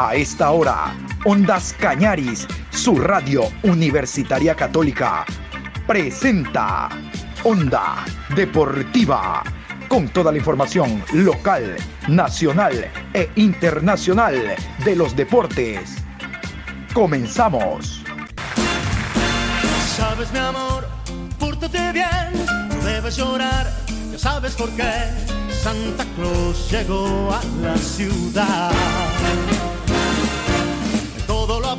A esta hora, Ondas Cañaris, su radio universitaria católica, presenta Onda Deportiva, con toda la información local, nacional e internacional de los deportes. Comenzamos. Sabes mi amor, pórtate bien, no debes llorar, ya sabes por qué. Santa Claus llegó a la ciudad.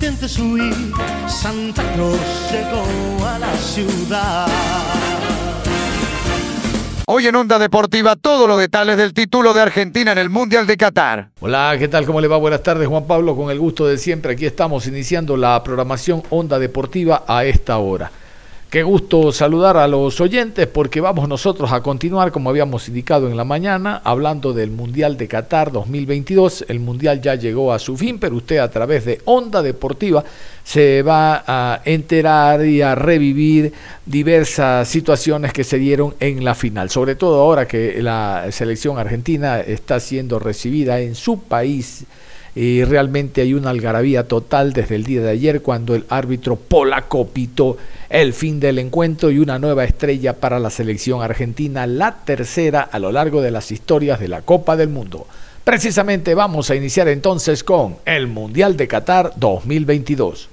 Intentes huir, Santa Claus llegó a la ciudad. Hoy en Onda Deportiva todos los detalles del título de Argentina en el Mundial de Qatar. Hola, ¿qué tal? ¿Cómo le va? Buenas tardes, Juan Pablo. Con el gusto de siempre, aquí estamos iniciando la programación Onda Deportiva a esta hora. Qué gusto saludar a los oyentes porque vamos nosotros a continuar, como habíamos indicado en la mañana, hablando del Mundial de Qatar 2022. El Mundial ya llegó a su fin, pero usted a través de Onda Deportiva se va a enterar y a revivir diversas situaciones que se dieron en la final. Sobre todo ahora que la selección argentina está siendo recibida en su país y realmente hay una algarabía total desde el día de ayer cuando el árbitro polaco pitó el fin del encuentro y una nueva estrella para la selección argentina, la tercera a lo largo de las historias de la Copa del Mundo. Precisamente vamos a iniciar entonces con el Mundial de Qatar 2022.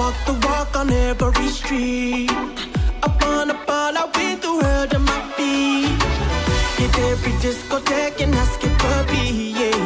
Walk the walk on every street. I wanna ball out with the world at my feet. Hit every discotheque and ask it for me, yeah,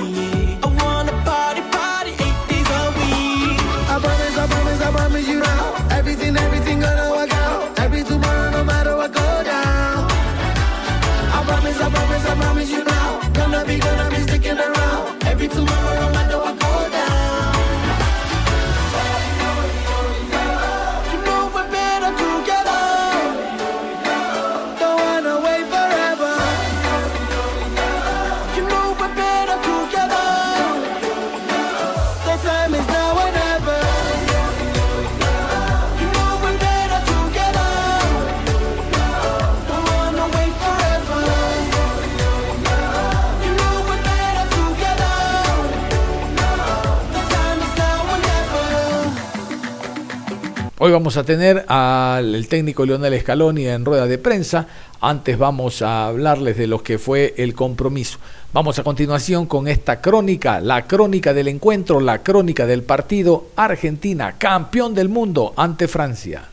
Hoy vamos a tener al técnico Leonel Scaloni en rueda de prensa. Antes vamos a hablarles de lo que fue el compromiso. Vamos a continuación con esta crónica, la crónica del encuentro, la crónica del partido Argentina, campeón del mundo ante Francia.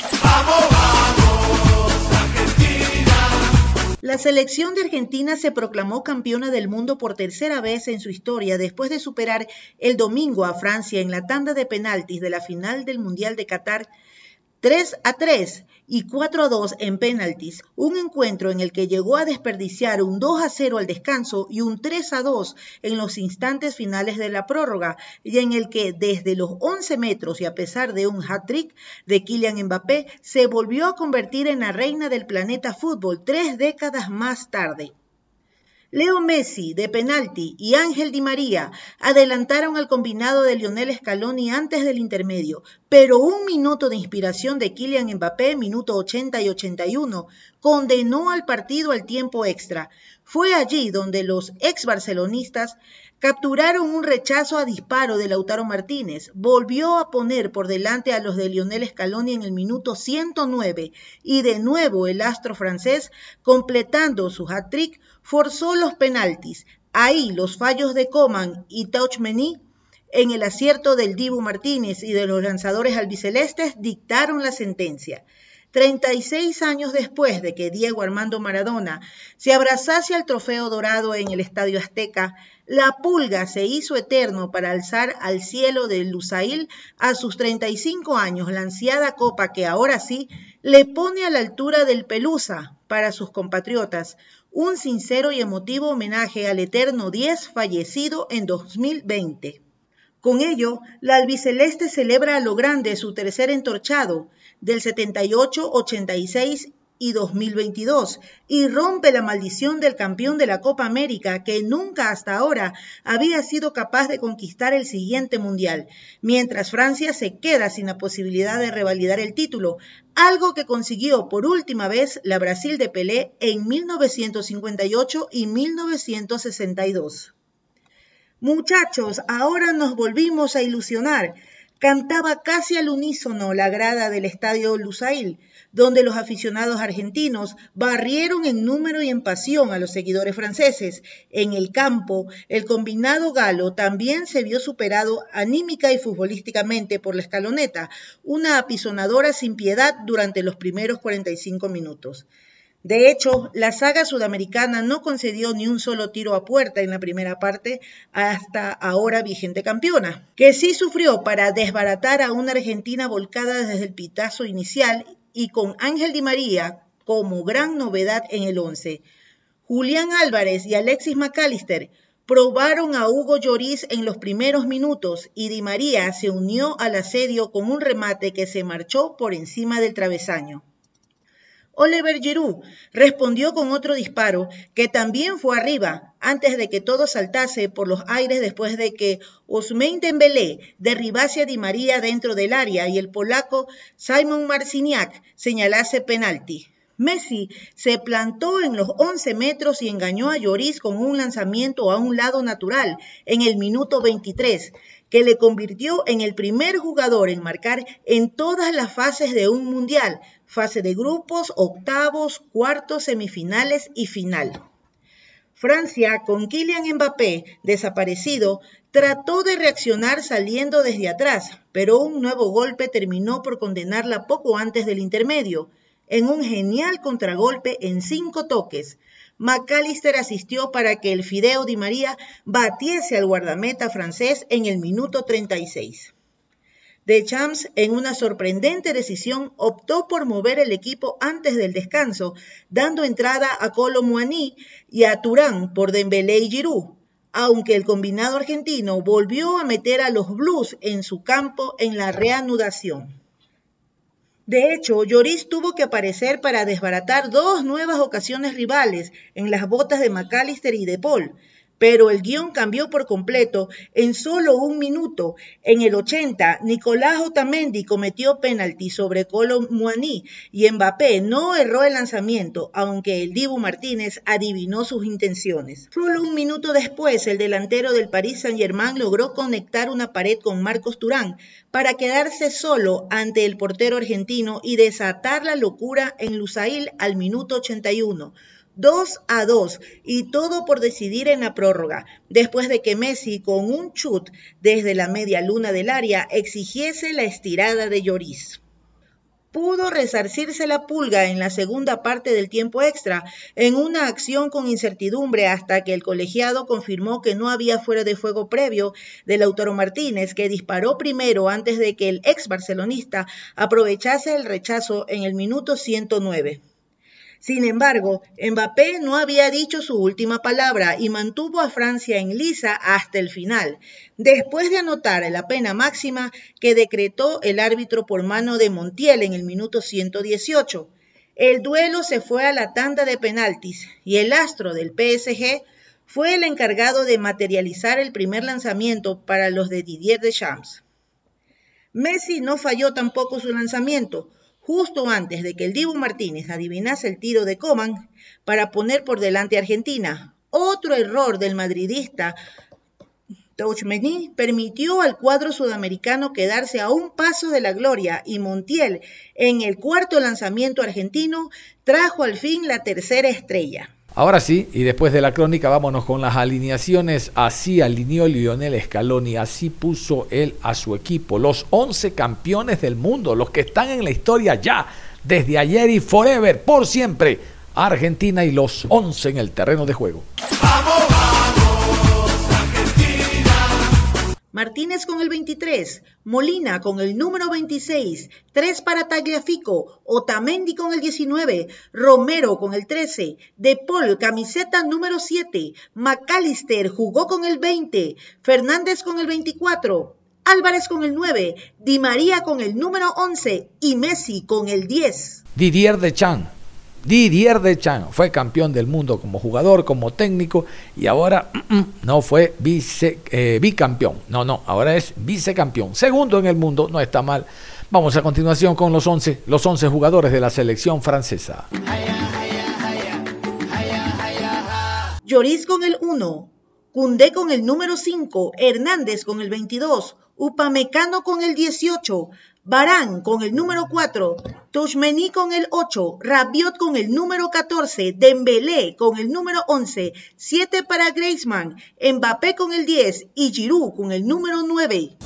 La selección de Argentina se proclamó campeona del mundo por tercera vez en su historia después de superar el domingo a Francia en la tanda de penaltis de la final del Mundial de Qatar 3 a 3 y 4 a 2 en penaltis, un encuentro en el que llegó a desperdiciar un 2 a 0 al descanso y un 3 a 2 en los instantes finales de la prórroga, y en el que desde los 11 metros y a pesar de un hat-trick de Kylian Mbappé, se volvió a convertir en la reina del planeta fútbol tres décadas más tarde. Leo Messi de penalti y Ángel Di María adelantaron al combinado de Lionel Scaloni antes del intermedio, pero un minuto de inspiración de Kylian Mbappé, minuto 80 y 81, condenó al partido al tiempo extra. Fue allí donde los ex barcelonistas capturaron un rechazo a disparo de Lautaro Martínez, volvió a poner por delante a los de Lionel Scaloni en el minuto 109 y de nuevo el astro francés, completando su hat-trick, forzó los penaltis. Ahí los fallos de Coman y Tauchmeny en el acierto del Dibu Martínez y de los lanzadores albicelestes dictaron la sentencia. 36 años después de que Diego Armando Maradona se abrazase al trofeo dorado en el Estadio Azteca, la pulga se hizo eterno para alzar al cielo de Lusail a sus 35 años la ansiada copa que ahora sí le pone a la altura del Pelusa para sus compatriotas, un sincero y emotivo homenaje al eterno 10 fallecido en 2020. Con ello, la albiceleste celebra a lo grande su tercer entorchado del 78, 86 y 2022 y rompe la maldición del campeón de la Copa América que nunca hasta ahora había sido capaz de conquistar el siguiente mundial, mientras Francia se queda sin la posibilidad de revalidar el título, algo que consiguió por última vez la Brasil de Pelé en 1958 y 1962. Muchachos, ahora nos volvimos a ilusionar. Cantaba casi al unísono la grada del estadio Lusail donde los aficionados argentinos barrieron en número y en pasión a los seguidores franceses. En el campo, el combinado galo también se vio superado anímica y futbolísticamente por la escaloneta, una apisonadora sin piedad durante los primeros 45 minutos. De hecho, la saga sudamericana no concedió ni un solo tiro a puerta en la primera parte hasta ahora vigente campeona, que sí sufrió para desbaratar a una Argentina volcada desde el pitazo inicial y con Ángel Di María como gran novedad en el 11. Julián Álvarez y Alexis McAllister probaron a Hugo Lloris en los primeros minutos y Di María se unió al asedio con un remate que se marchó por encima del travesaño. Oliver Giroud respondió con otro disparo que también fue arriba antes de que todo saltase por los aires después de que Ousmane Dembélé derribase a Di María dentro del área y el polaco Simon Marciniak señalase penalti. Messi se plantó en los 11 metros y engañó a Lloris con un lanzamiento a un lado natural en el minuto 23, que le convirtió en el primer jugador en marcar en todas las fases de un mundial, fase de grupos, octavos, cuartos, semifinales y final. Francia, con Kylian Mbappé desaparecido, trató de reaccionar saliendo desde atrás, pero un nuevo golpe terminó por condenarla poco antes del intermedio, en un genial contragolpe en cinco toques. McAllister asistió para que el Fideo Di María batiese al guardameta francés en el minuto 36. Champs, en una sorprendente decisión, optó por mover el equipo antes del descanso, dando entrada a Colo y a Turán por Dembélé y Giroud, aunque el combinado argentino volvió a meter a los Blues en su campo en la reanudación. De hecho, Lloris tuvo que aparecer para desbaratar dos nuevas ocasiones rivales en las botas de McAllister y de Paul, pero el guion cambió por completo en solo un minuto. En el 80, Nicolás Otamendi cometió penalti sobre Colo y Mbappé no erró el lanzamiento, aunque el Dibu Martínez adivinó sus intenciones. Solo un minuto después, el delantero del Paris Saint-Germain logró conectar una pared con Marcos Turán para quedarse solo ante el portero argentino y desatar la locura en Lusail al minuto 81. 2 a 2 y todo por decidir en la prórroga, después de que Messi con un chut desde la media luna del área exigiese la estirada de Lloris. Pudo resarcirse la pulga en la segunda parte del tiempo extra, en una acción con incertidumbre hasta que el colegiado confirmó que no había fuera de fuego previo del Lautaro Martínez, que disparó primero antes de que el ex barcelonista aprovechase el rechazo en el minuto 109. Sin embargo, Mbappé no había dicho su última palabra y mantuvo a Francia en lisa hasta el final, después de anotar la pena máxima que decretó el árbitro por mano de Montiel en el minuto 118. El duelo se fue a la tanda de penaltis y el astro del PSG fue el encargado de materializar el primer lanzamiento para los de Didier Deschamps. Messi no falló tampoco su lanzamiento, justo antes de que el Dibu Martínez adivinase el tiro de Coman para poner por delante a Argentina. Otro error del madridista Touchmeny permitió al cuadro sudamericano quedarse a un paso de la gloria y Montiel, en el cuarto lanzamiento argentino, trajo al fin la tercera estrella. Ahora sí, y después de la crónica, vámonos con las alineaciones. Así alineó Lionel Scaloni, así puso él a su equipo. Los 11 campeones del mundo, los que están en la historia ya Desde ayer y forever, por siempre, Argentina y los 11 en el terreno de juego. Martínez con el 23, Molina con el número 26, 3 para Tagliafico, Otamendi con el 19, Romero con el 13, De Paul camiseta número 7, McAllister jugó con el 20, Fernández con el 24, Álvarez con el 9, Di María con el número 11 y Messi con el 10. Didier Deschamps. Didier Deschamps fue campeón del mundo como jugador, como técnico y ahora mm, mm, no fue vice, eh, bicampeón. No, no, ahora es vicecampeón. Segundo en el mundo, no está mal. Vamos a continuación con los 11, los 11 jugadores de la selección francesa. Lloris con el 1, Cundé con el número 5, Hernández con el 22, Upamecano con el 18, Barán con el número 4, Toshmeni con el 8, Rabiot con el número 14, Dembélé con el número 11, 7 para Griezmann, Mbappé con el 10 y Giroud con el número 9.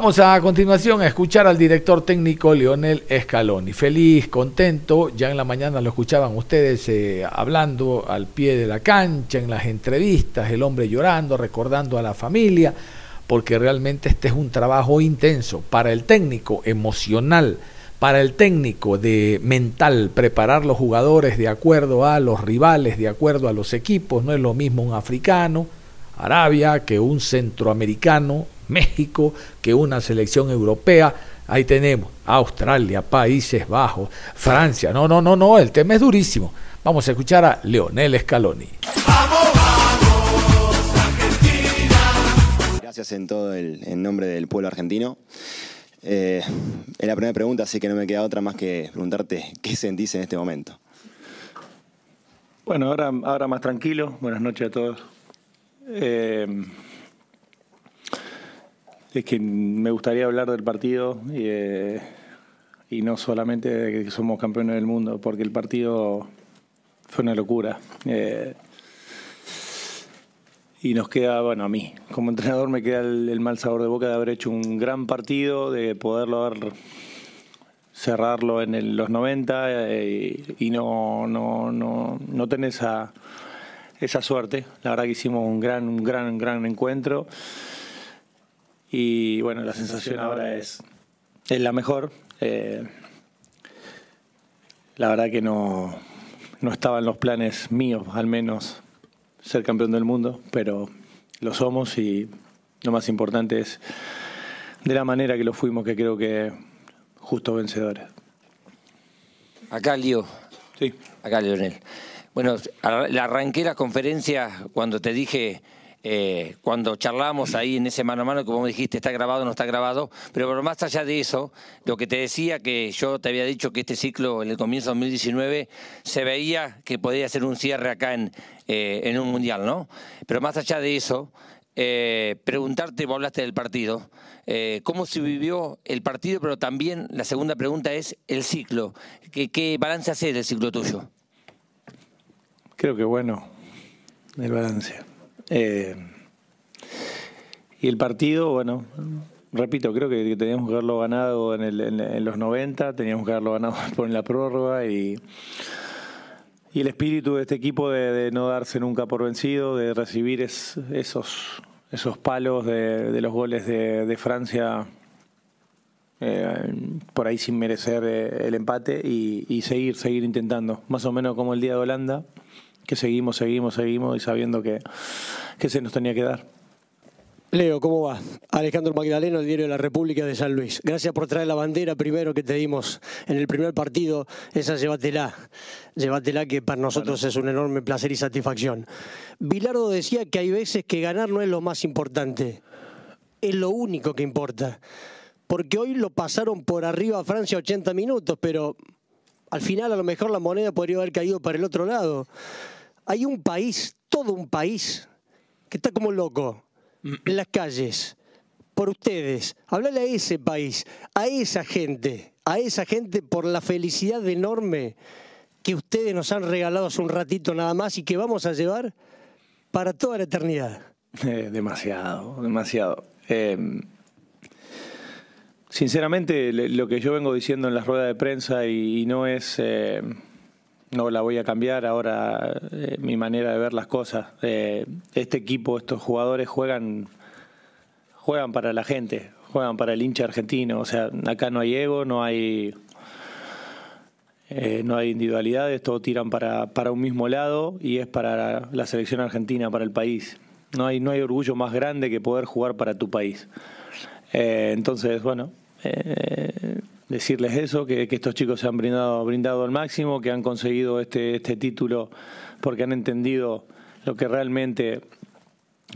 Vamos a, continuación a escuchar al director técnico Lionel Scaloni. Feliz, contento, ya en la mañana lo escuchaban ustedes eh, hablando al pie de la cancha, en las entrevistas, el hombre llorando, recordando a la familia, porque realmente este es un trabajo intenso para el técnico emocional, para el técnico de mental, preparar los jugadores de acuerdo a los rivales, de acuerdo a los equipos, no es lo mismo un africano, Arabia, que un centroamericano, México, que una selección europea. Ahí tenemos Australia, Países Bajos, Francia. No, no, no, no, el tema es durísimo. Vamos a escuchar a Leonel Scaloni. Gracias en todo el en nombre del pueblo argentino. Eh, es la primera pregunta, así que no me queda otra más que preguntarte qué sentís en este momento. Bueno, ahora, ahora más tranquilo. Buenas noches a todos. Eh, es que me gustaría hablar del partido y, eh, y no solamente de que somos campeones del mundo, porque el partido fue una locura. Eh, y nos queda, bueno, a mí, como entrenador me queda el, mal sabor de boca de haber hecho un gran partido, de poderlo haber cerrarlo en los 90 eh, y no, no, no, no tener esa, esa suerte. La verdad que hicimos un gran, un gran, gran encuentro. Y bueno, la sensación ahora es, es la mejor. Eh, la verdad que no, no estaba en los planes míos, al menos, ser campeón del mundo, pero lo somos y lo más importante es de la manera que lo fuimos, que creo que justo vencedores. Acá, Lío. Sí. Acá, Leonel. Bueno, la arranqué la conferencia cuando te dije eh, cuando charlamos ahí en ese mano a mano, como dijiste, está grabado o no está grabado, pero más allá de eso, lo que te decía que yo te había dicho que este ciclo en el comienzo de 2019 se veía que podía ser un cierre acá en, eh, en un mundial, ¿no? Pero más allá de eso, eh, preguntarte, vos hablaste del partido, cómo se vivió el partido, pero también la segunda pregunta es el ciclo. ¿Qué, qué balance hace del ciclo tuyo? Creo que bueno, el balance. Eh, y el partido, bueno, repito, creo que teníamos que haberlo ganado en, el, en, en, los 90, teníamos que haberlo ganado por la prórroga y, y el espíritu de este equipo de, de, no darse nunca por vencido, de recibir es, esos, esos palos de, de los goles de, de Francia eh, por ahí sin merecer eh, el empate y, y seguir, seguir intentando, más o menos como el día de Holanda que seguimos, seguimos, seguimos y sabiendo que, que se nos tenía que dar. Leo, ¿cómo va? Alejandro Magdaleno, el diario de la República de San Luis. Gracias por traer la bandera primero que te dimos en el primer partido. Esa llévatela. Llévatela que para nosotros es un enorme placer y satisfacción. Bilardo decía que hay veces que ganar no es lo más importante. Es lo único que importa. porque hoy lo pasaron por arriba a Francia 80 minutos, pero al final a lo mejor la moneda podría haber caído para el otro lado. Hay un país, todo un país, que está como loco en las calles, por ustedes. Hablale a ese país, a esa gente, a esa gente por la felicidad enorme que ustedes nos han regalado hace un ratito nada más y que vamos a llevar para toda la eternidad. Eh, demasiado, demasiado. Eh, sinceramente, lo que yo vengo diciendo en las ruedas de prensa y, no es, eh, no la voy a cambiar ahora eh, mi manera de ver las cosas. Eh, este equipo, estos jugadores juegan, juegan para la gente, juegan para el hincha argentino. O sea, acá no hay ego, no hay eh, no hay individualidades, todos tiran para, para un mismo lado y es para la, selección argentina, para el país. No hay, no hay orgullo más grande que poder jugar para tu país. Entonces, bueno, decirles eso, que, que estos chicos se han brindado, brindado al máximo, que han conseguido este, este título porque han entendido lo que realmente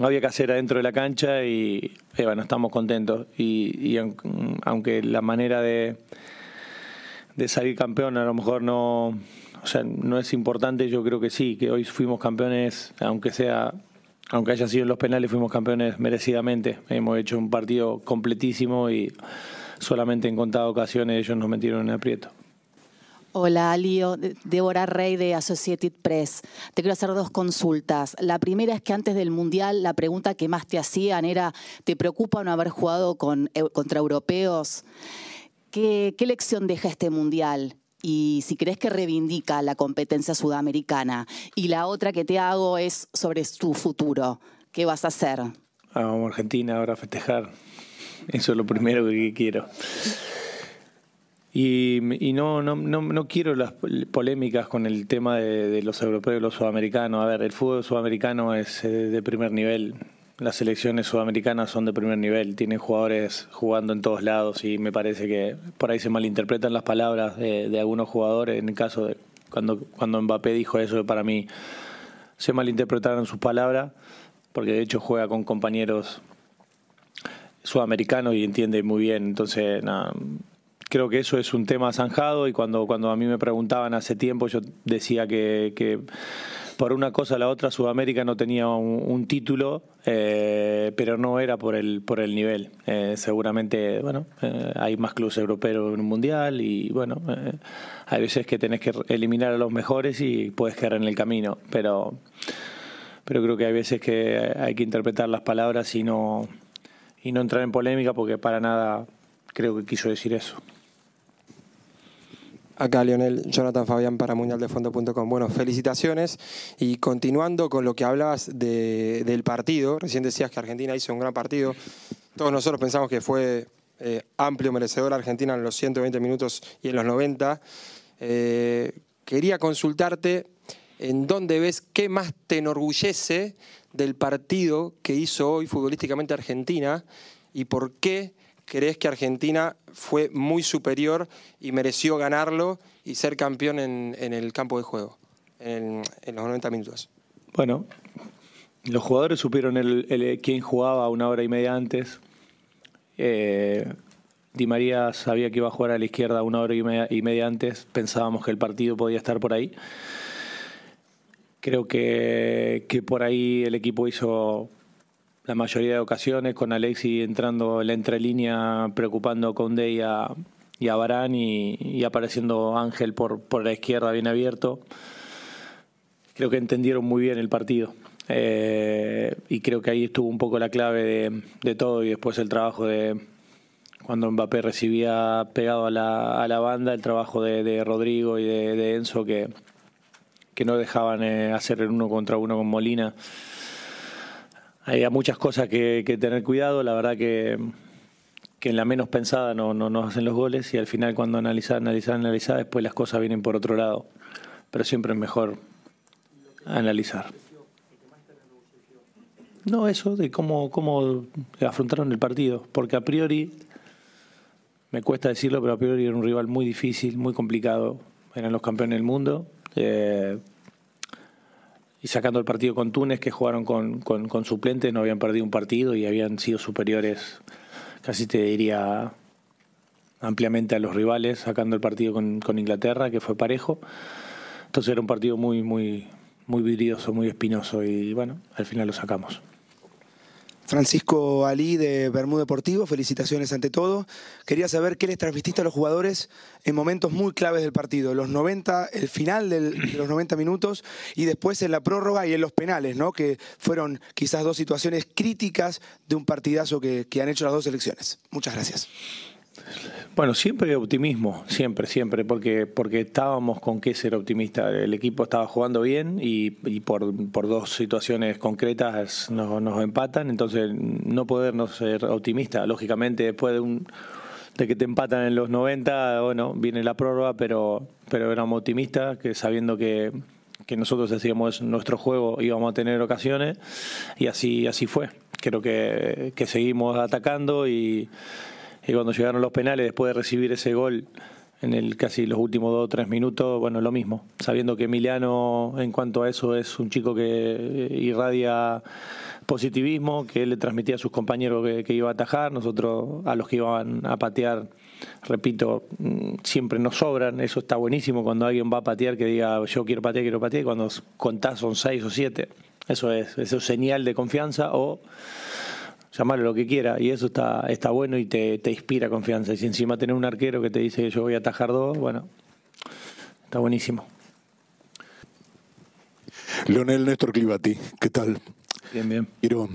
había que hacer adentro de la cancha y eh, bueno, estamos contentos. Y, y aun- aunque la manera de, de salir campeón a lo mejor no, o sea, no es importante, yo creo que sí, que hoy fuimos campeones, aunque sea, aunque haya sido en los penales, fuimos campeones merecidamente. Hemos hecho un partido completísimo y solamente en contadas ocasiones ellos nos metieron en aprieto. Hola, Lío. De- Débora Rey de Associated Press. Te quiero hacer dos consultas. La primera es que antes del Mundial la pregunta que más te hacían era, ¿te preocupa no haber jugado con, eu- contra europeos? ¿Qué, ¿Qué lección deja este Mundial? Y si crees que reivindica la competencia sudamericana. Y la otra que te hago es sobre tu futuro. ¿Qué vas a hacer? Ah, Vamos a Argentina ahora a festejar. Eso es lo primero que quiero. Y, y no, no, no, no quiero las polémicas con el tema de, los europeos y los sudamericanos. A ver, el fútbol sudamericano es de primer nivel. Las selecciones sudamericanas son de primer nivel. Tienen jugadores jugando en todos lados y me parece que por ahí se malinterpretan las palabras de, de algunos jugadores. En el caso de cuando, cuando Mbappé dijo eso, para mí se malinterpretaron sus palabras porque de hecho juega con compañeros sudamericanos y entiende muy bien. Entonces, nada, creo que eso es un tema zanjado y cuando, cuando a mí me preguntaban hace tiempo yo decía que, que por una cosa o la otra Sudamérica no tenía un, un título, eh, pero no era por el, por el nivel. Eh, seguramente, bueno, eh, hay más clubes europeos en un mundial y bueno, eh, hay veces que tenés que eliminar a los mejores y puedes quedar en el camino, pero pero creo que hay veces que hay que interpretar las palabras y no, y no entrar en polémica porque para nada creo que quiso decir eso. Acá Lionel, Jonathan Fabián para mundialdefondo.com. Bueno, felicitaciones y continuando con lo que hablabas de- del partido, recién decías que Argentina hizo un gran partido, todos nosotros pensamos que fue eh, amplio, merecedor Argentina en los 120 minutos y en los 90. Eh, quería consultarte en dónde ves qué más te enorgullece del partido que hizo hoy futbolísticamente Argentina y por qué crees que Argentina fue muy superior y mereció ganarlo y ser campeón en, el campo de juego, en, los 90 minutos. Bueno, los jugadores supieron el, quién jugaba una hora y media antes. Eh, Di María sabía que iba a jugar a la izquierda una hora y media antes. Pensábamos que el partido podía estar por ahí. Creo que, que por ahí el equipo hizo la mayoría de ocasiones con Alexi entrando en la entrelínea, preocupando a Conde y a, y Barán y, apareciendo Ángel por, por la izquierda bien abierto creo que entendieron muy bien el partido. Eh, y creo que ahí estuvo un poco la clave de, todo y después el trabajo de cuando Mbappé recibía pegado a la, a la banda, el trabajo de, Rodrigo y de Enzo que, que no dejaban eh, hacer el uno contra uno con Molina. Había muchas cosas que, tener cuidado, la verdad que, que en la menos pensada no, no nos hacen los goles y al final cuando analizar, analizar, analizar, después las cosas vienen por otro lado. Pero siempre es mejor analizar. No, eso de cómo, cómo afrontaron el partido, porque a priori, me cuesta decirlo, pero a priori era un rival muy difícil, muy complicado. Eran los campeones del mundo. Eh, y sacando el partido con Túnez, que jugaron con, con, con suplentes, no habían perdido un partido y habían sido superiores, casi te diría ampliamente a los rivales, sacando el partido con, con Inglaterra, que fue parejo. Entonces era un partido muy, muy, muy vidrioso, muy espinoso y bueno, al final lo sacamos. Francisco Ali de Bermú Deportivo, felicitaciones ante todo. Quería saber qué les transmitiste a los jugadores en momentos muy claves del partido, los 90, el final de los 90 minutos y después en la prórroga y en los penales, ¿no? que fueron quizás dos situaciones críticas de un partidazo que, que han hecho las dos selecciones. Muchas gracias. Bueno, siempre optimismo, siempre, siempre, porque, porque estábamos con qué ser optimista. El equipo estaba jugando bien y, por, por dos situaciones concretas nos, empatan, entonces no podernos ser optimistas. Lógicamente, después de un de que te empatan en los 90, bueno, viene la prórroga, pero, pero éramos optimistas, que sabiendo que, que nosotros hacíamos nuestro juego íbamos a tener ocasiones y así, así fue. Creo que, que seguimos atacando y, y cuando llegaron los penales, después de recibir ese gol en el casi los últimos dos o tres minutos, bueno, lo mismo. Sabiendo que Emiliano, en cuanto a eso, es un chico que irradia positivismo, que él le transmitía a sus compañeros que, que iba a atajar, nosotros a los que iban a patear, repito, mm, siempre nos sobran, eso está buenísimo cuando alguien va a patear que diga yo quiero patear, quiero patear, y cuando contás son seis o siete, eso es, eso es señal de confianza o llamarlo lo que quiera, y eso está, está bueno y te, te inspira confianza. Y si encima tenés un arquero que te dice yo voy a atajar dos, bueno, está buenísimo. Leonel Néstor Clivati, ¿qué tal? Bien, bien. Quiero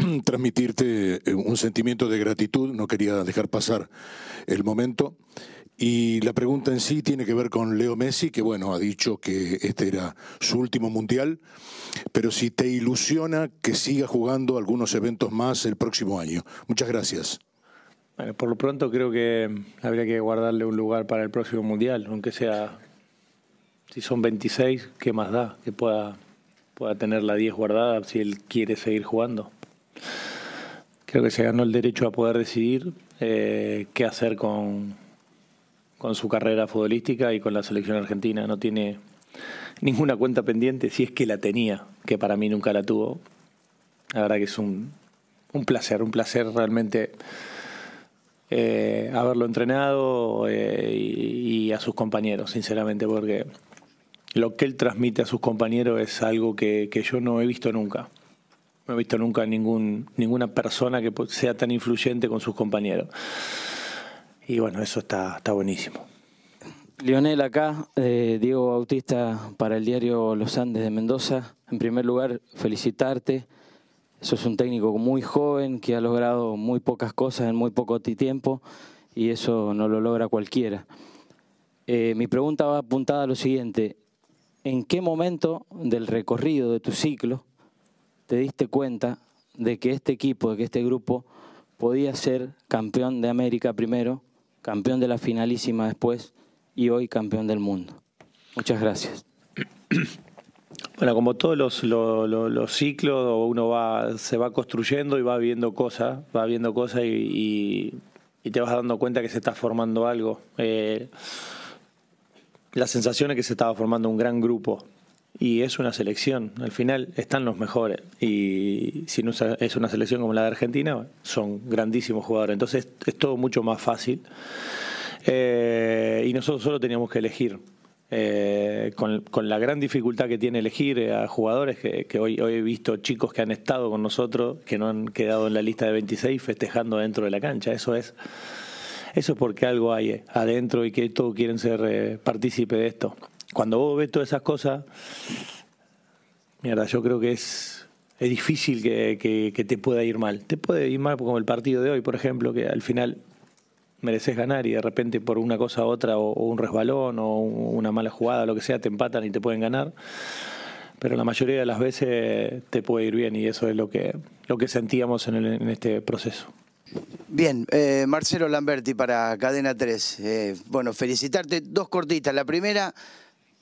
transmitirte eh, un sentimiento de gratitud, no quería dejar pasar el momento. Y la pregunta en sí tiene que ver con Leo Messi, que bueno, ha dicho que este era su último mundial, pero si te ilusiona que siga jugando algunos eventos más el próximo año. Muchas gracias. Bueno, por lo pronto creo que habría que guardarle un lugar para el próximo mundial, aunque sea, si son 26, ¿qué más da? Que pueda, pueda tener la 10 guardada si él quiere seguir jugando. Creo que se ganó el derecho a poder decidir eh, qué hacer con, con su carrera futbolística y con la selección argentina. No tiene ninguna cuenta pendiente, si es que la tenía, que para mí nunca la tuvo. La verdad que es un, un placer, un placer realmente eh, haberlo entrenado eh, y, a sus compañeros, sinceramente, porque lo que él transmite a sus compañeros es algo que yo no he visto nunca. No he visto nunca ningún, ninguna persona que sea tan influyente con sus compañeros. Y bueno, eso está, está buenísimo. Lionel acá, eh, Diego Bautista para el diario Los Andes de Mendoza. En primer lugar, felicitarte. Sos un técnico muy joven que ha logrado muy pocas cosas en muy poco ti- tiempo y eso no lo logra cualquiera. Eh, mi pregunta va apuntada a lo siguiente. ¿En qué momento del recorrido de tu ciclo te diste cuenta de que este equipo, de que este grupo podía ser campeón de América primero, campeón de la finalísima después y hoy campeón del mundo? Muchas gracias. Bueno, como todos los, lo- lo- los ciclos, uno va, se va construyendo y va viendo cosas, va viendo cosas y, y- y te vas dando cuenta que se está formando algo. Eh, la sensación es que se estaba formando un gran grupo y es una selección. Al final están los mejores y si no es una selección como la de Argentina, son grandísimos jugadores. Entonces es todo mucho más fácil. Eh, y nosotros solo teníamos que elegir. Eh, con, con la gran dificultad que tiene elegir eh, a jugadores que, que hoy, hoy he visto chicos que han estado con nosotros, que no han quedado en la lista de 26 festejando dentro de la cancha. Eso es, eso es porque algo hay eh, adentro y que todos quieren ser partícipe de esto. Cuando vos ves todas esas cosas, mierda, yo creo que es, es difícil que, que- te pueda ir mal. Te puede ir mal como el partido de hoy, por ejemplo, que al final mereces ganar y de repente por una cosa u otra, o, un resbalón, o un- una mala jugada, lo que sea, te empatan y te pueden ganar. Pero la mayoría de las veces te puede ir bien y eso es lo que, lo que sentíamos en este proceso. Bien, eh, Marcelo Lamberti para Cadena 3. Eh, bueno, felicitarte. Dos cortitas. La primera,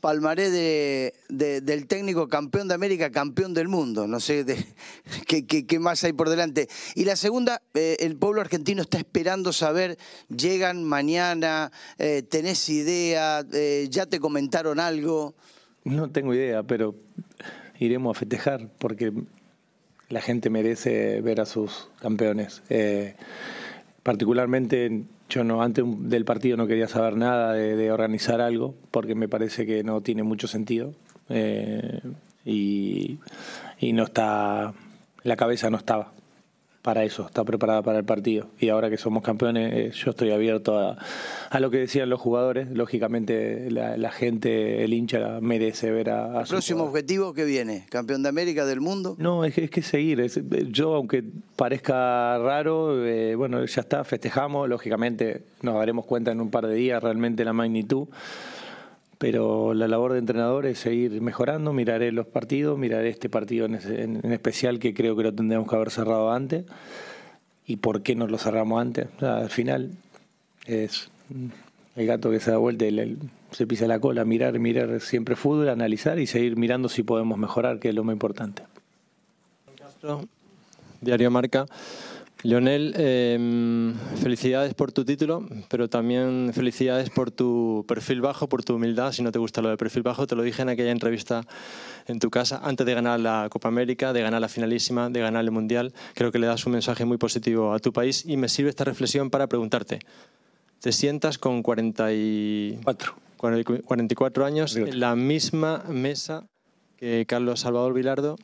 palmaré de, de- del técnico campeón de América, campeón del mundo. No sé qué, más hay por delante. Y la segunda, eh, el pueblo argentino está esperando saber, llegan mañana, eh, tenés idea, Eh, ya te comentaron algo. No tengo idea, pero iremos a festejar porque la gente merece ver a sus campeones. Particularmente yo no antes del partido no quería saber nada de, de organizar algo porque me parece que no tiene mucho sentido eh, y, y no está la cabeza no estaba para eso, está preparada para el partido. Y ahora que somos campeones, eh, yo estoy abierto a, a lo que decían los jugadores. Lógicamente, la, la gente, el hincha, merece ver a, a su Próximo objetivo que viene, campeón de América, del mundo. no, es que, es que seguir. es- yo, aunque parezca raro, eh, bueno, ya está, festejamos. Lógicamente, nos daremos cuenta en un par de días realmente la magnitud. Pero la labor de entrenador es seguir mejorando. Miraré los partidos, miraré este partido en, especial que creo que lo tendríamos que haber cerrado antes. ¿Y por qué no lo cerramos antes? Al final es el gato que se da vuelta y le- se pisa la cola. Mirar, mirar siempre fútbol, analizar y seguir mirando si podemos mejorar, que es lo más importante. Diario Marca. Lionel, eh, felicidades por tu título, pero también felicidades por tu perfil bajo, por tu humildad. Si no te gusta lo de perfil bajo, te lo dije en aquella entrevista en tu casa, antes de ganar la Copa América, de ganar la finalísima, de ganar el Mundial. Creo que le das un mensaje muy positivo a tu país y me sirve esta reflexión para preguntarte. Te sientas con 44, 44 años en la misma mesa que Carlos Salvador Vilardo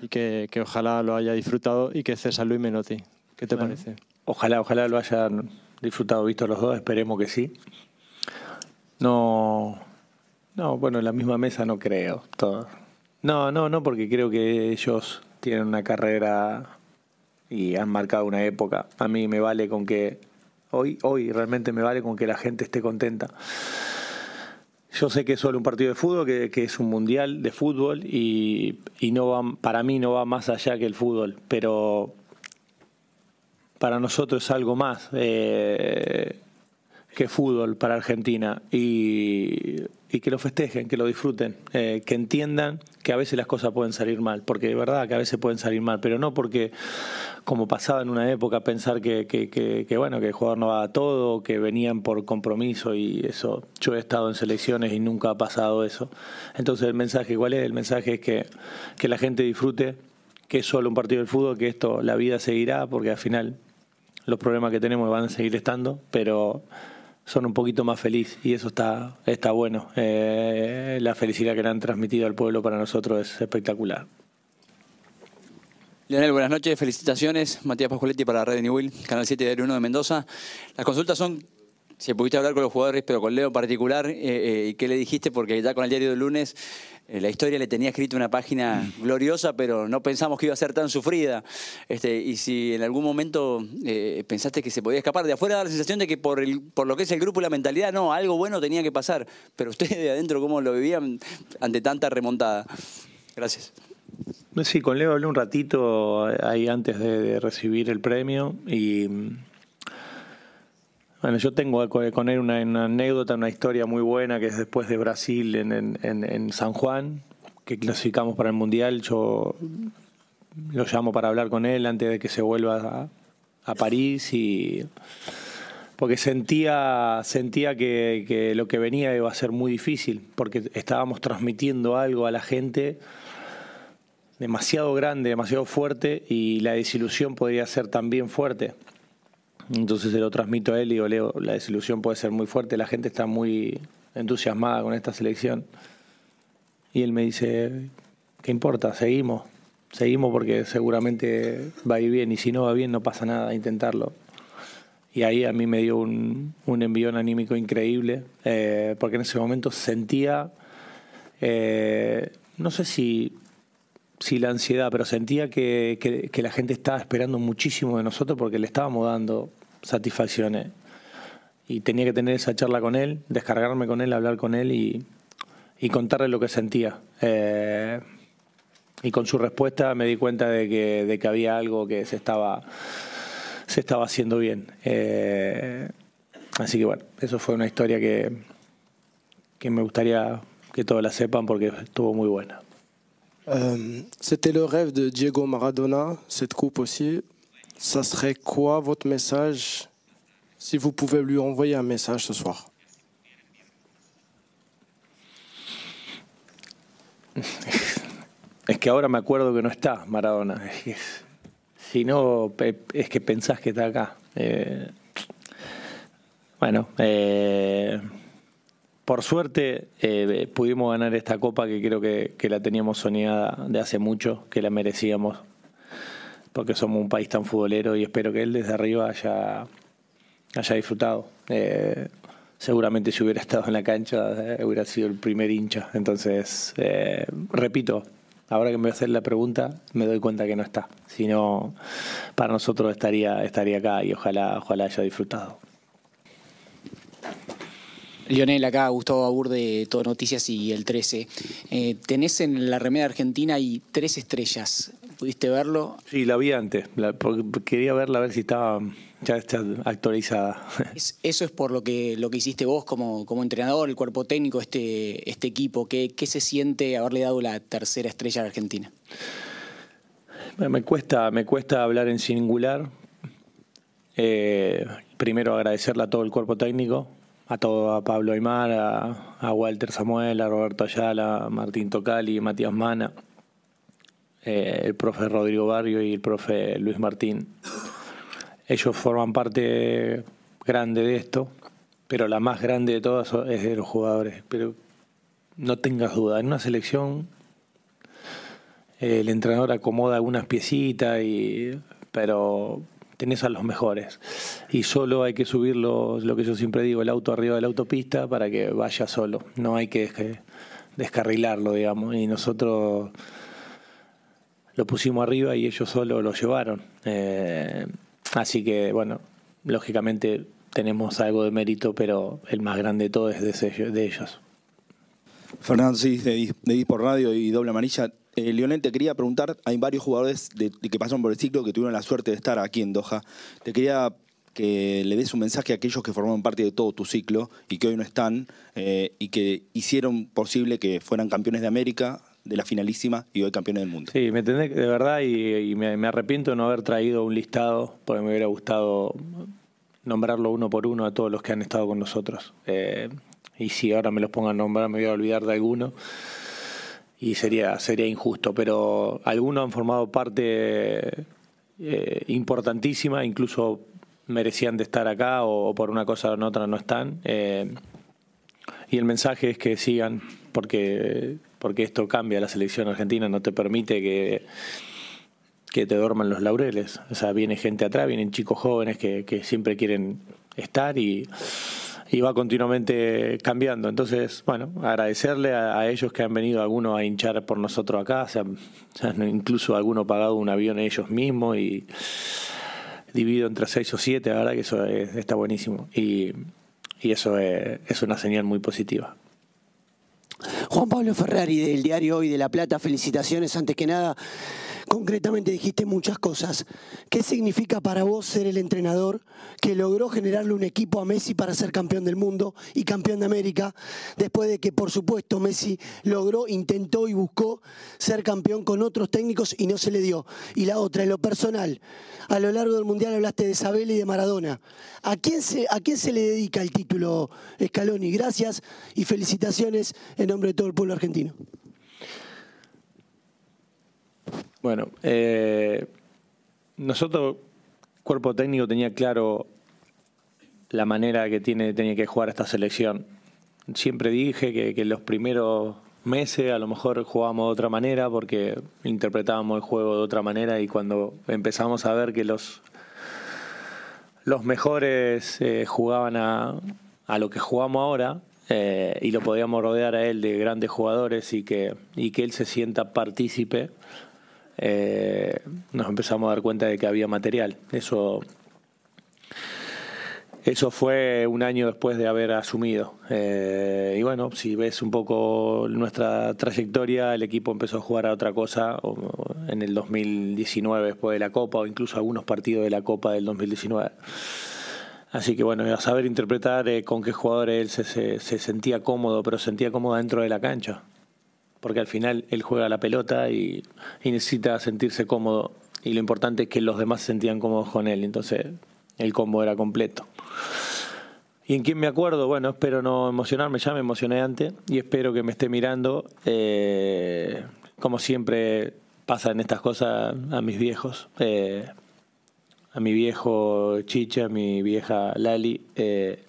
y que, que ojalá lo haya disfrutado y que César Luis Menotti. ¿Qué te Bueno, parece? Ojalá, ojalá lo hayan disfrutado, visto los dos, esperemos que sí. No, no, bueno, en la misma mesa no creo. Todo. No, no, no, porque creo que ellos tienen una carrera y han marcado una época. A mí me vale con que hoy, hoy realmente me vale con que la gente esté contenta. Yo sé que es solo un partido de fútbol, que, que es un mundial de fútbol y, y no va, para mí no va más allá que el fútbol, pero para nosotros es algo más eh, que fútbol para Argentina y, que lo festejen, que lo disfruten, eh, que entiendan que a veces las cosas pueden salir mal, porque de verdad que a veces pueden salir mal, pero no porque como pasaba en una época pensar que, bueno que el jugador no va a todo, que venían por compromiso y eso. Yo he estado en selecciones y nunca ha pasado eso. Entonces el mensaje cuál es, el mensaje es que, que la gente disfrute, que es solo un partido de fútbol, que esto la vida seguirá, porque al final los problemas que tenemos van a seguir estando, pero son un poquito más felices y eso está, está bueno. Eh, la felicidad que le han transmitido al pueblo para nosotros es espectacular. Leonel, buenas noches, felicitaciones. Matías Pascualetti para Red Newell, Canal 7 de 1 de Mendoza. Las consultas son si pudiste hablar con los jugadores, pero con Leo en particular, eh, eh, ¿y qué le dijiste? Porque ya con el diario del lunes la historia le tenía escrito una página gloriosa, pero no pensamos que iba a ser tan sufrida. Este, y si en algún momento eh, pensaste que se podía escapar, de afuera da la sensación de que por, el, por lo que es el grupo y la mentalidad, no, algo bueno tenía que pasar. Pero ustedes de adentro, ¿cómo lo vivían ante tanta remontada? Gracias. Sí, con Leo hablé un ratito ahí antes de, de recibir el premio y mm, bueno, yo tengo con él una, anécdota, una historia muy buena que es después de Brasil en, en- en- San Juan, que clasificamos para el Mundial, yo lo llamo para hablar con él antes de que se vuelva a, París y porque sentía sentía que lo que venía iba a ser muy difícil porque estábamos transmitiendo algo a la gente demasiado grande, demasiado fuerte y la desilusión podría ser también fuerte. Entonces se lo transmito a él y digo, Leo, la desilusión puede ser muy fuerte, la gente está muy entusiasmada con esta selección. Y él me dice, ¿qué importa? Seguimos, seguimos porque seguramente va a ir bien y si no va bien no pasa nada, intentarlo. Y ahí a mí me dio un, un envión anímico increíble, eh, porque en ese momento sentía, eh, no sé si sí la ansiedad, pero sentía que, que- que la gente estaba esperando muchísimo de nosotros porque le estábamos dando satisfacciones. Y tenía que tener esa charla con él, descargarme con él, hablar con él y, y contarle lo que sentía. Eh, y con su respuesta me di cuenta de que, de que había algo que se estaba, se estaba haciendo bien. Eh, así que bueno, eso fue una historia que, que me gustaría que todos la sepan porque estuvo muy buena. Euh, C'était le rêve de Diego Maradona, cette coupe aussi. Ça serait quoi votre message si vous pouvez lui envoyer un message ce soir Es que ahora me acuerdo que no está Maradona. Si no, es que pensás que está acá. Eh, Bueno, eh, por suerte eh, pudimos ganar esta copa que creo que, que la teníamos soñada de hace mucho, que la merecíamos, porque somos un país tan futbolero y espero que él desde arriba haya, haya disfrutado. Eh, seguramente si hubiera estado en la cancha eh, hubiera sido el primer hincha. Entonces, eh, repito, ahora que me voy a hacer la pregunta, me doy cuenta que no está. Si no, para nosotros estaría, estaría acá y ojalá, ojalá haya disfrutado. Lionel, acá Gustavo Abur de Todo Noticias y el 13. Eh, tenés en la remera argentina y tres estrellas. ¿Pudiste verlo? Sí, la vi antes. La- quería verla a ver si estaba ya está actualizada. Es- eso es por lo que, lo que hiciste vos como, como entrenador, el cuerpo técnico, este, este equipo. ¿Qué, ¿Qué se siente haberle dado la tercera estrella a Argentina? Me, cuesta, me cuesta hablar en singular. Eh, primero agradecerle a todo el cuerpo técnico, a todo a Pablo Aymar, a, a Walter Samuel, a Roberto Ayala, a Martín Tocali, Matías Mana, eh, el profe Rodrigo Barrio y el profe Luis Martín. Ellos forman parte grande de esto, pero la más grande de todas es de los jugadores. Pero no tengas duda, en una selección eh, el entrenador acomoda algunas piecitas, y, pero tenés a los mejores. Y solo hay que subir lo, que yo siempre digo, el auto arriba de la autopista para que vaya solo. No hay que descarrilarlo, digamos. Y nosotros lo pusimos arriba y ellos solo lo llevaron. Eh, así que, bueno, lógicamente tenemos algo de mérito, pero el más grande de todo es de de ellos. Fernando Cis de, de Radio y Doble Amarilla. Eh, Lionel, te quería preguntar, hay varios jugadores que pasaron por el ciclo que tuvieron la suerte de estar aquí en Doha. Te quería que le des un mensaje a aquellos que formaron parte de todo tu ciclo y que hoy no están eh, y que hicieron posible que fueran campeones de América, de la finalísima y hoy campeones del mundo. Sí, me entendés de verdad y, me, arrepiento de no haber traído un listado porque me hubiera gustado nombrarlo uno por uno a todos los que han estado con nosotros. Eh, y si ahora me los pongan a nombrar me voy a olvidar de alguno y sería, sería injusto, pero algunos han formado parte eh, importantísima, incluso merecían de estar acá o, por una cosa o otra no están. Eh, y el mensaje es que sigan, porque, porque esto cambia. La selección argentina no te permite que, que te duerman los laureles. O sea, viene gente atrás, vienen chicos jóvenes que, que siempre quieren estar y, y va continuamente cambiando. Entonces, bueno, agradecerle a, ellos que han venido algunos a hinchar por nosotros acá, se han- se han incluso algunos pagado un avión ellos mismos y dividido entre seis o siete, la verdad que eso es- está buenísimo. Y, y eso es, es una señal muy positiva. Juan Pablo Ferrari del diario Hoy de La Plata, felicitaciones antes que nada. Concretamente dijiste muchas cosas. ¿Qué significa para vos ser el entrenador que logró generarle un equipo a Messi para ser campeón del mundo y campeón de América? Después de que, por supuesto, Messi logró, intentó y buscó ser campeón con otros técnicos y no se le dio. Y la otra, en lo personal, a lo largo del Mundial hablaste de Isabel y de Maradona. ¿A quién se, a quién se le dedica el título Scaloni? Gracias y felicitaciones en nombre de todo el pueblo argentino. Bueno, eh, nosotros, cuerpo técnico, tenía claro la manera que tiene, tenía que jugar esta selección. Siempre dije que, que los primeros meses a lo mejor jugábamos de otra manera porque interpretábamos el juego de otra manera y cuando empezamos a ver que los, los mejores eh, jugaban a, a lo que jugamos ahora eh, y lo podíamos rodear a él de grandes jugadores y que, y que él se sienta partícipe, eh, nos empezamos a dar cuenta de que había material. Eso, eso fue un año después de haber asumido. Eh, y bueno, si ves un poco nuestra trayectoria, el equipo empezó a jugar a otra cosa en el 2019 después de la Copa o incluso algunos partidos de la Copa del 2019. Así que bueno, a saber interpretar eh, con qué jugadores él se, se- se sentía cómodo, pero se sentía cómodo dentro de la cancha. Porque al final él juega la pelota y, necesita sentirse cómodo. Y lo importante es que los demás se sentían cómodos con él. Entonces el combo era completo. ¿Y en quién me acuerdo? Bueno, espero no emocionarme, ya me emocioné antes y espero que me esté mirando. eh, como siempre pasa en estas cosas a mis viejos. eh, a mi viejo Chicha, a mi vieja Lali, eh,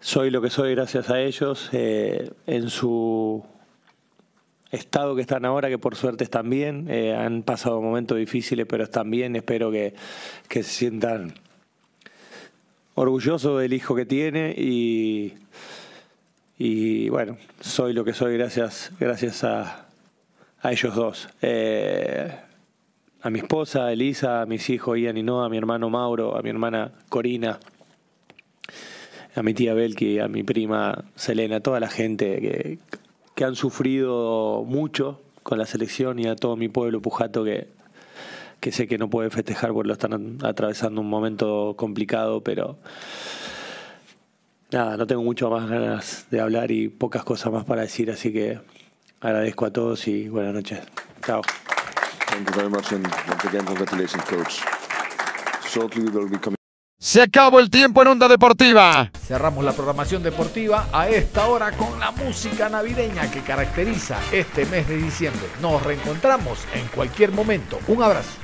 soy lo que soy gracias a ellos, en su estado que están ahora, que por suerte están bien, eh, han pasado momentos difíciles, pero están bien, espero que, que se sientan orgullosos del hijo que tiene y, y bueno, soy lo que soy gracias, gracias a, ellos dos. Eh, a mi esposa Elisa, a mis hijos Ian y Noah, a mi hermano Mauro, a mi hermana Corina, a mi tía Belki, a mi prima Selena, a toda la gente que, que han sufrido mucho con la selección y a todo mi pueblo pujato que, que sé que no puede festejar porque lo están atravesando un momento complicado, pero nada, no tengo mucho más ganas de hablar y pocas cosas más para decir, así que agradezco a todos y buenas noches. Chao. Thank you very much and once coach. Shortly we will be Se acabó el tiempo en Onda Deportiva. Cerramos la programación deportiva a esta hora con la música navideña que caracteriza este mes de diciembre. Nos reencontramos en cualquier momento. Un abrazo.